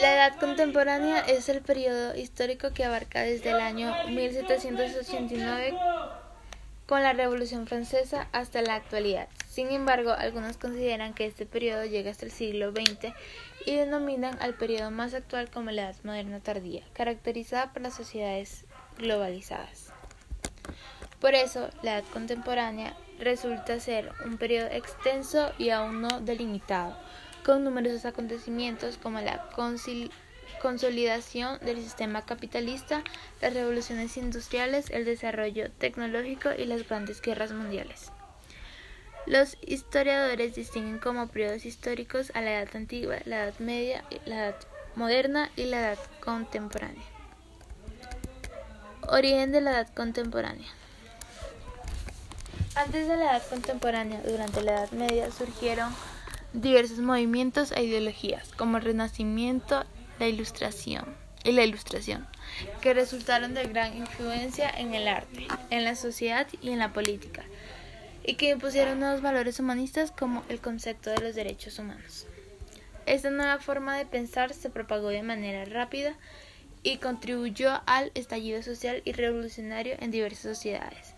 La Edad Contemporánea es el periodo histórico que abarca desde el año 1789 con la Revolución Francesa hasta la actualidad. Sin embargo, algunos consideran que este periodo llega hasta el siglo XX y denominan al periodo más actual como la Edad Moderna Tardía, caracterizada por las sociedades globalizadas. Por eso, la Edad Contemporánea resulta ser un periodo extenso y aún no delimitado, con numerosos acontecimientos como la consolidación del sistema capitalista, las revoluciones industriales, el desarrollo tecnológico y las grandes guerras mundiales. Los historiadores distinguen como periodos históricos a la Edad Antigua, la Edad Media, la Edad Moderna y la Edad Contemporánea. Origen de la Edad Contemporánea. Antes de la Edad Contemporánea, durante la Edad Media, surgieron diversos movimientos e ideologías, como el Renacimiento, la Ilustración y la Ilustración, que resultaron de gran influencia en el arte, en la sociedad y en la política, y que impusieron nuevos valores humanistas como el concepto de los derechos humanos. Esta nueva forma de pensar se propagó de manera rápida y contribuyó al estallido social y revolucionario en diversas sociedades.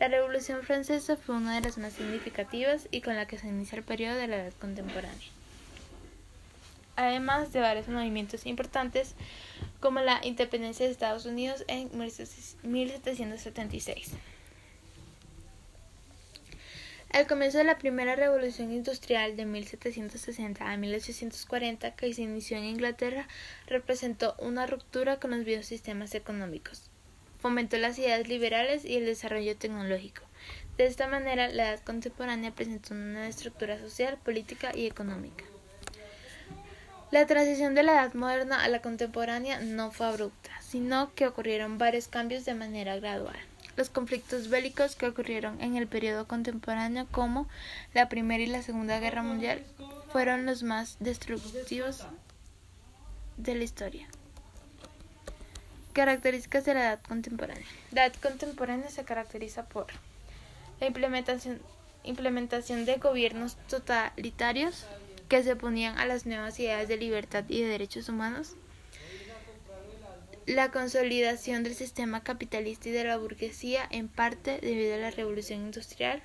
La Revolución Francesa fue una de las más significativas y con la que se inicia el periodo de la Edad Contemporánea. Además de varios movimientos importantes como la independencia de Estados Unidos en 1776. Al comienzo de la primera revolución industrial de 1760 a 1840 que se inició en Inglaterra representó una ruptura con los viejos sistemas económicos fomentó las ideas liberales y el desarrollo tecnológico. De esta manera, la edad contemporánea presentó una nueva estructura social, política y económica. La transición de la edad moderna a la contemporánea no fue abrupta, sino que ocurrieron varios cambios de manera gradual. Los conflictos bélicos que ocurrieron en el periodo contemporáneo, como la Primera y la Segunda Guerra Mundial, fueron los más destructivos de la historia. Características de la edad contemporánea. La edad contemporánea se caracteriza por la implementación, implementación de gobiernos totalitarios que se oponían a las nuevas ideas de libertad y de derechos humanos, la consolidación del sistema capitalista y de la burguesía en parte debido a la revolución industrial,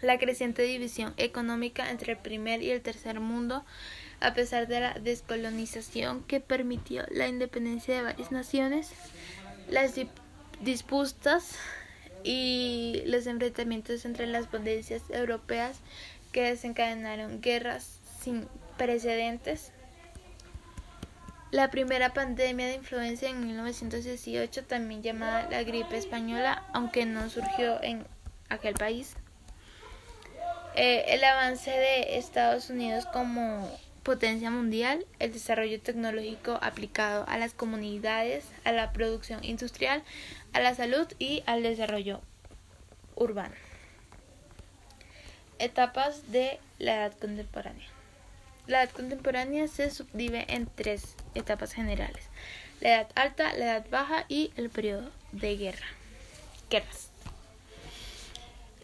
la creciente división económica entre el primer y el tercer mundo a pesar de la descolonización que permitió la independencia de varias naciones, las disputas y los enfrentamientos entre las potencias europeas que desencadenaron guerras sin precedentes. La primera pandemia de influencia en 1918, también llamada la gripe española, aunque no surgió en aquel país. Eh, el avance de Estados Unidos como potencia mundial, el desarrollo tecnológico aplicado a las comunidades, a la producción industrial, a la salud y al desarrollo urbano. Etapas de la edad contemporánea. La edad contemporánea se subdivide en tres etapas generales. La edad alta, la edad baja y el periodo de guerra. Guerras.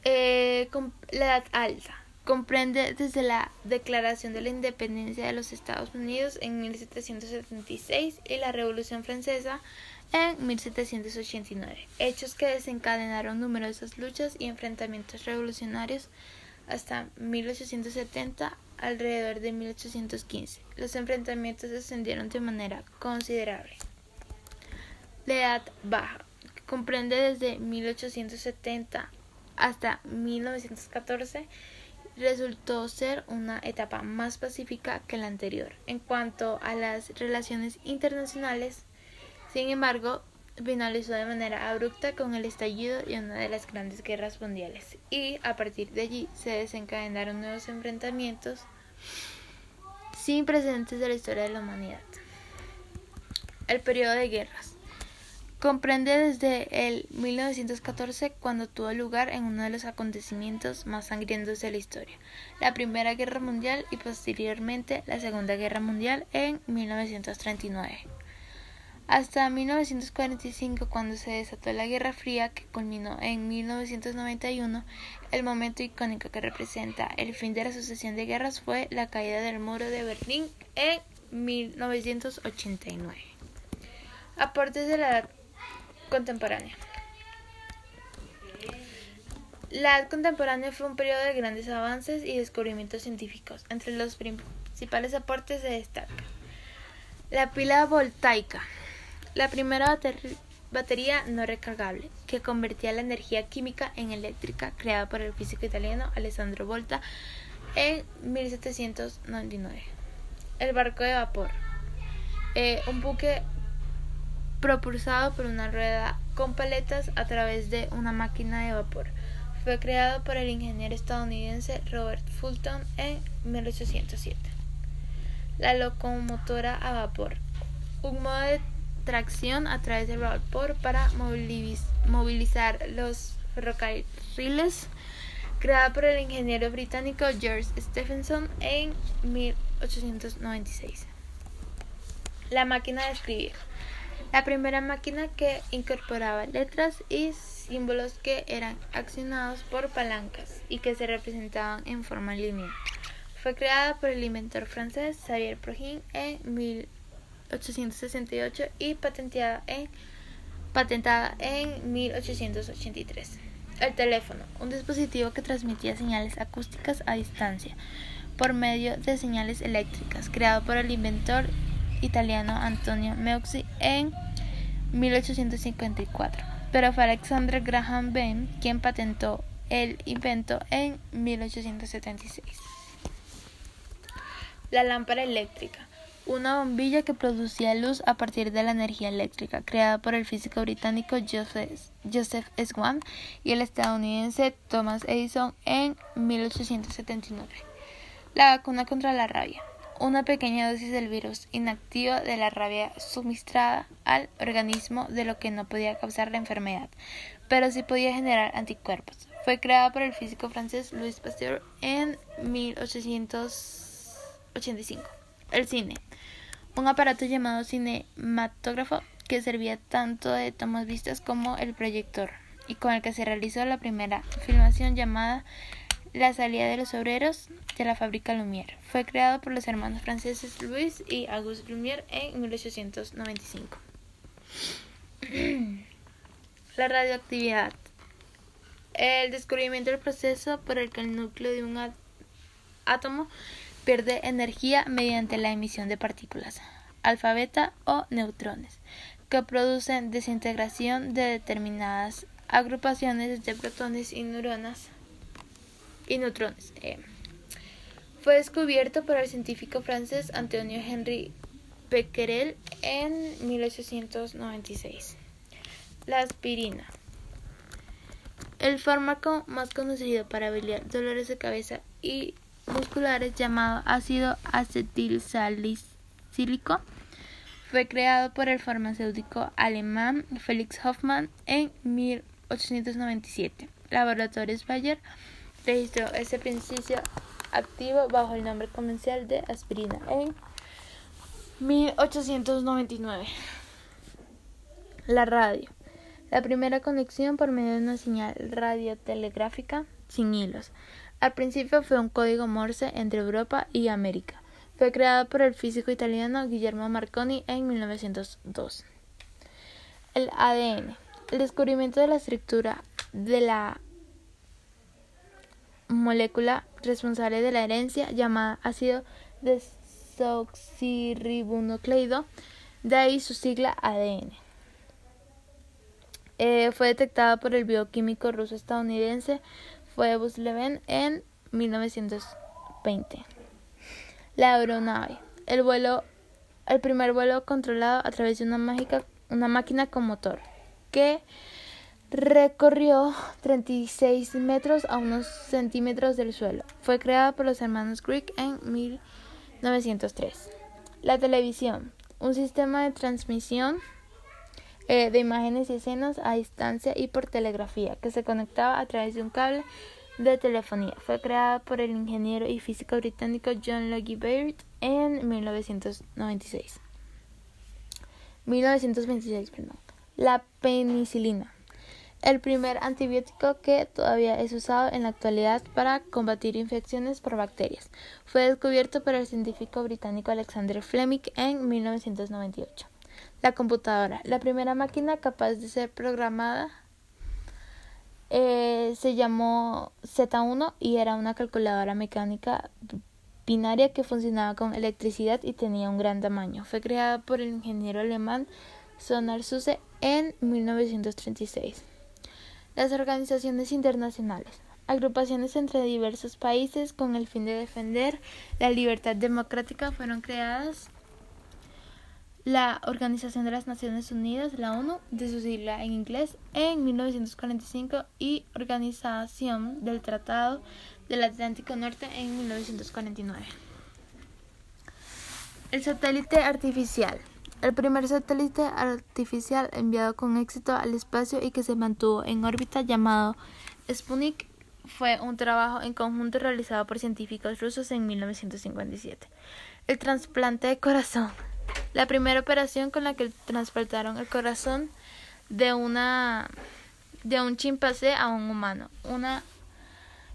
Eh, la edad alta comprende desde la Declaración de la Independencia de los Estados Unidos en 1776 y la Revolución Francesa en 1789, hechos que desencadenaron numerosas luchas y enfrentamientos revolucionarios hasta 1870 alrededor de 1815. Los enfrentamientos descendieron de manera considerable. La Edad Baja comprende desde 1870 hasta 1914 resultó ser una etapa más pacífica que la anterior. En cuanto a las relaciones internacionales, sin embargo, finalizó de manera abrupta con el estallido de una de las grandes guerras mundiales y a partir de allí se desencadenaron nuevos enfrentamientos sin precedentes de la historia de la humanidad. El periodo de guerras. Comprende desde el 1914 cuando tuvo lugar en uno de los acontecimientos más sangrientos de la historia, la Primera Guerra Mundial y posteriormente la Segunda Guerra Mundial en 1939. Hasta 1945, cuando se desató la Guerra Fría, que culminó en 1991, el momento icónico que representa el fin de la sucesión de guerras fue la caída del muro de Berlín en 1989. Aportes de la contemporánea. La edad contemporánea fue un periodo de grandes avances y descubrimientos científicos. Entre los principales aportes se destaca la pila voltaica, la primera batería no recargable que convertía la energía química en eléctrica creada por el físico italiano Alessandro Volta en 1799. El barco de vapor, eh, un buque propulsado por una rueda con paletas a través de una máquina de vapor. Fue creado por el ingeniero estadounidense Robert Fulton en 1807. La locomotora a vapor, un modo de tracción a través del vapor para movilizar los ferrocarriles, creada por el ingeniero británico George Stephenson en 1896. La máquina de escribir. La primera máquina que incorporaba letras y símbolos que eran accionados por palancas y que se representaban en forma lineal. Fue creada por el inventor francés Xavier Progin en 1868 y patentada en, patentada en 1883. El teléfono, un dispositivo que transmitía señales acústicas a distancia por medio de señales eléctricas, creado por el inventor italiano Antonio Meucci en 1854, pero fue Alexander Graham Bell quien patentó el invento en 1876. La lámpara eléctrica, una bombilla que producía luz a partir de la energía eléctrica, creada por el físico británico Joseph, Joseph Swan y el estadounidense Thomas Edison en 1879. La vacuna contra la rabia, una pequeña dosis del virus inactivo de la rabia suministrada al organismo de lo que no podía causar la enfermedad, pero sí podía generar anticuerpos. Fue creada por el físico francés Louis Pasteur en 1800 85. El cine. Un aparato llamado cinematógrafo que servía tanto de tomas vistas como el proyector y con el que se realizó la primera filmación llamada La salida de los obreros de la fábrica Lumière. Fue creado por los hermanos franceses Louis y Auguste Lumière en 1895. la radioactividad. El descubrimiento del proceso por el que el núcleo de un átomo pierde energía mediante la emisión de partículas, alfa, beta o neutrones, que producen desintegración de determinadas agrupaciones de protones y neuronas y neutrones. Eh, fue descubierto por el científico francés Antonio Henry Becquerel en 1896. La aspirina. El fármaco más conocido para aliviar dolores de cabeza y musculares llamado ácido acetilsalicílico fue creado por el farmacéutico alemán Felix Hoffmann en 1897. Laboratorios Bayer registró ese principio activo bajo el nombre comercial de aspirina en 1899. La radio. La primera conexión por medio de una señal radiotelegráfica sin hilos. Al principio fue un código Morse entre Europa y América. Fue creado por el físico italiano Guillermo Marconi en 1902. El ADN. El descubrimiento de la estructura de la molécula responsable de la herencia llamada ácido desoxirribonucleico, de ahí su sigla ADN. Eh, fue detectada por el bioquímico ruso estadounidense fue Busleven en 1920. La aeronave. El vuelo el primer vuelo controlado a través de una, mágica, una máquina con motor que recorrió 36 metros a unos centímetros del suelo. Fue creada por los hermanos Greek en 1903. La televisión, un sistema de transmisión eh, de imágenes y escenas a distancia y por telegrafía, que se conectaba a través de un cable de telefonía. Fue creada por el ingeniero y físico británico John Logie Baird en 1996. 1926, perdón. La penicilina. El primer antibiótico que todavía es usado en la actualidad para combatir infecciones por bacterias. Fue descubierto por el científico británico Alexander Fleming en 1998. La computadora, la primera máquina capaz de ser programada, eh, se llamó Z1 y era una calculadora mecánica binaria que funcionaba con electricidad y tenía un gran tamaño. Fue creada por el ingeniero alemán Sonar Suse en 1936. Las organizaciones internacionales. Agrupaciones entre diversos países con el fin de defender la libertad democrática fueron creadas. La Organización de las Naciones Unidas, la ONU, de su sigla en inglés, en 1945 y Organización del Tratado del Atlántico Norte en 1949. El satélite artificial. El primer satélite artificial enviado con éxito al espacio y que se mantuvo en órbita llamado Sputnik fue un trabajo en conjunto realizado por científicos rusos en 1957. El trasplante de corazón. La primera operación con la que trasplantaron el corazón de una de un chimpancé a un humano. Una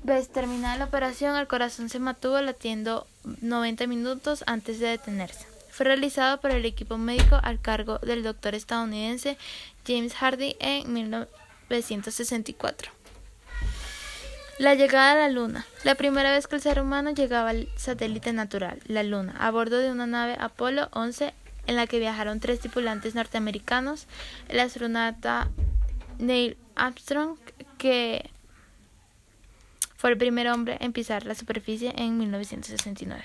vez terminada la operación, el corazón se mantuvo latiendo 90 minutos antes de detenerse. Fue realizado por el equipo médico al cargo del doctor estadounidense James Hardy en 1964. La llegada a la Luna. La primera vez que el ser humano llegaba al satélite natural, la Luna, a bordo de una nave Apolo 11 en la que viajaron tres tripulantes norteamericanos, el astronauta Neil Armstrong, que fue el primer hombre en pisar la superficie en 1969.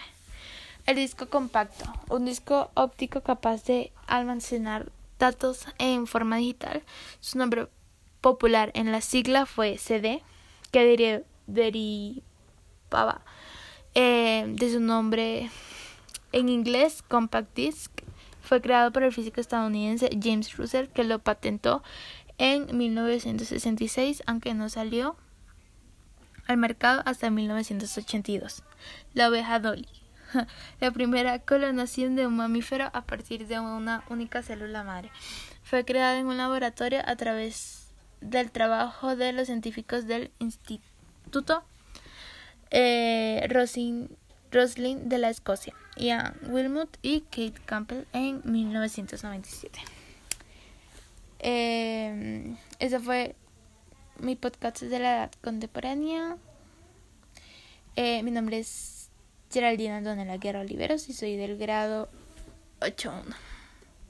El disco compacto, un disco óptico capaz de almacenar datos en forma digital. Su nombre popular en la sigla fue CD, que derivaba eh, de su nombre en inglés Compact Disc. Fue creado por el físico estadounidense James Russell, que lo patentó en 1966, aunque no salió al mercado hasta 1982. La oveja Dolly. la primera clonación de un mamífero a partir de una única célula madre. Fue creada en un laboratorio a través del trabajo de los científicos del Instituto eh, Roslin de la Escocia, Ian Wilmot y Kate Campbell en 1997. Eh, ese fue mi podcast de la edad contemporánea. Eh, mi nombre es Geraldina Donela Guerra Oliveros y soy del grado 8.1.